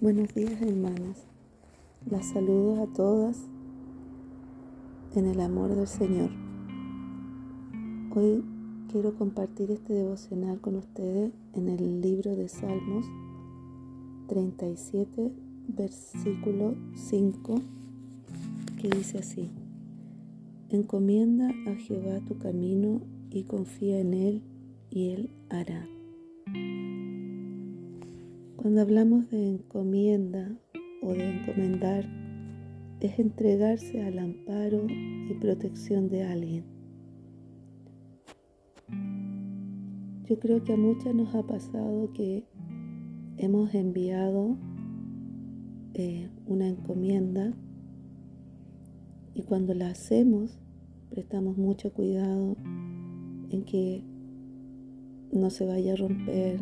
Buenos días hermanas, las saludo a todas en el amor del Señor. Hoy quiero compartir este devocional con ustedes en el libro de Salmos 37, versículo 5, que dice así, Encomienda a Jehová tu camino y confía en Él y Él hará. Cuando hablamos de encomienda o de encomendar, es entregarse al amparo y protección de alguien. Yo creo que a muchas nos ha pasado que hemos enviado eh, una encomienda y cuando la hacemos prestamos mucho cuidado en que no se vaya a romper,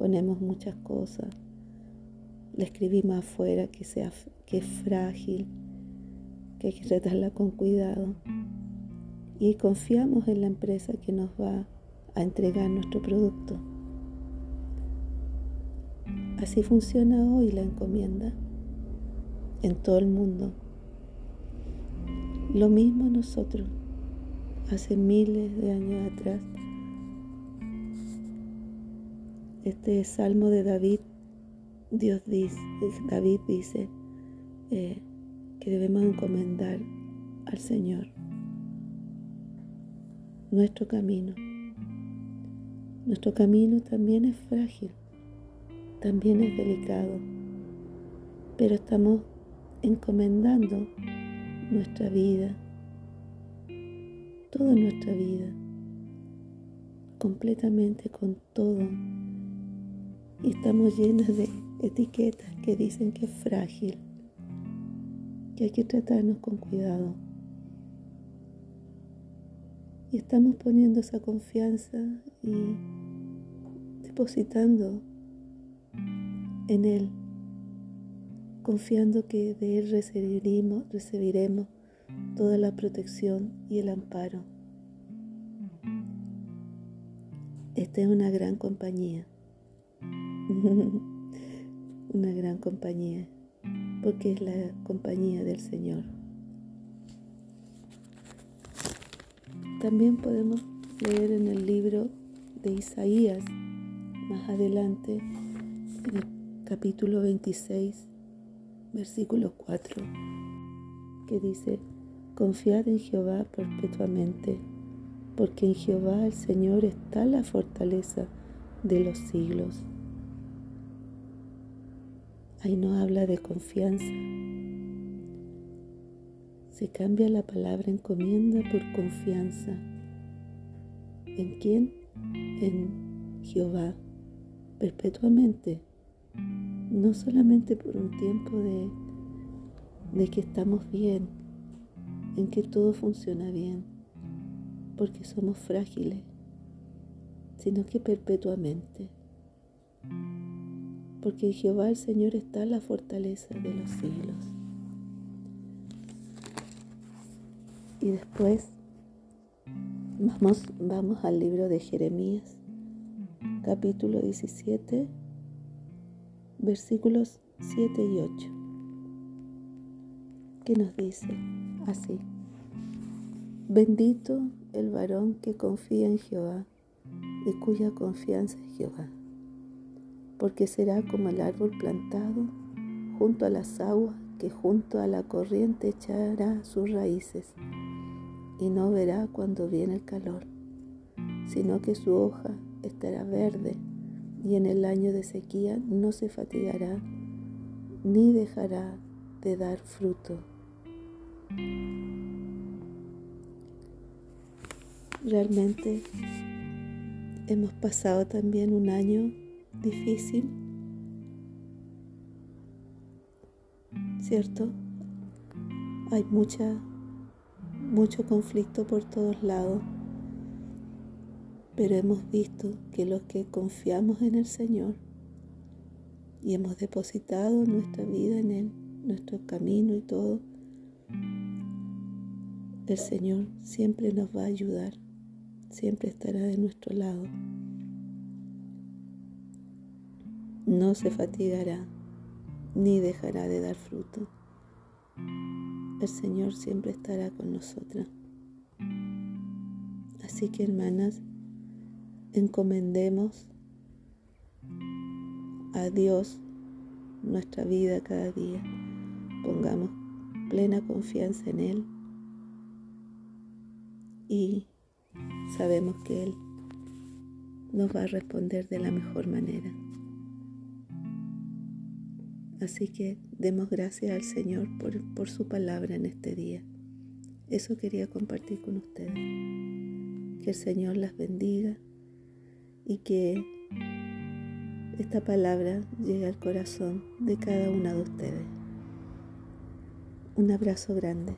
ponemos muchas cosas. Le escribimos afuera que, sea, que es frágil, que hay que tratarla con cuidado. Y confiamos en la empresa que nos va a entregar nuestro producto. Así funciona hoy la encomienda en todo el mundo. Lo mismo nosotros, hace miles de años atrás, este salmo de David, Dios dice, David dice eh, que debemos encomendar al Señor nuestro camino. Nuestro camino también es frágil, también es delicado, pero estamos encomendando nuestra vida, toda nuestra vida, completamente con todo y estamos llenas de etiquetas que dicen que es frágil, que hay que tratarnos con cuidado. Y estamos poniendo esa confianza y depositando en Él, confiando que de Él recibiremos, recibiremos toda la protección y el amparo. Esta es una gran compañía. una gran compañía, porque es la compañía del Señor. También podemos leer en el libro de Isaías, más adelante, en el capítulo 26, versículo 4, que dice, confiad en Jehová perpetuamente, porque en Jehová el Señor está la fortaleza de los siglos. Ahí no habla de confianza. Se cambia la palabra encomienda por confianza. ¿En quién? En Jehová, perpetuamente. No solamente por un tiempo de, de que estamos bien, en que todo funciona bien, porque somos frágiles, sino que perpetuamente porque en Jehová el Señor está la fortaleza de los siglos. Y después vamos, vamos al libro de Jeremías, capítulo 17, versículos 7 y 8, que nos dice así, bendito el varón que confía en Jehová y cuya confianza es Jehová porque será como el árbol plantado junto a las aguas que junto a la corriente echará sus raíces y no verá cuando viene el calor, sino que su hoja estará verde y en el año de sequía no se fatigará ni dejará de dar fruto. Realmente hemos pasado también un año difícil, ¿cierto? Hay mucha, mucho conflicto por todos lados, pero hemos visto que los que confiamos en el Señor y hemos depositado nuestra vida en Él, nuestro camino y todo, el Señor siempre nos va a ayudar, siempre estará de nuestro lado. No se fatigará ni dejará de dar fruto. El Señor siempre estará con nosotras. Así que hermanas, encomendemos a Dios nuestra vida cada día. Pongamos plena confianza en Él y sabemos que Él nos va a responder de la mejor manera. Así que demos gracias al Señor por, su palabra en este día. Eso quería compartir con ustedes. Que el Señor las bendiga y que esta palabra llegue al corazón de cada una de ustedes. Un abrazo grande.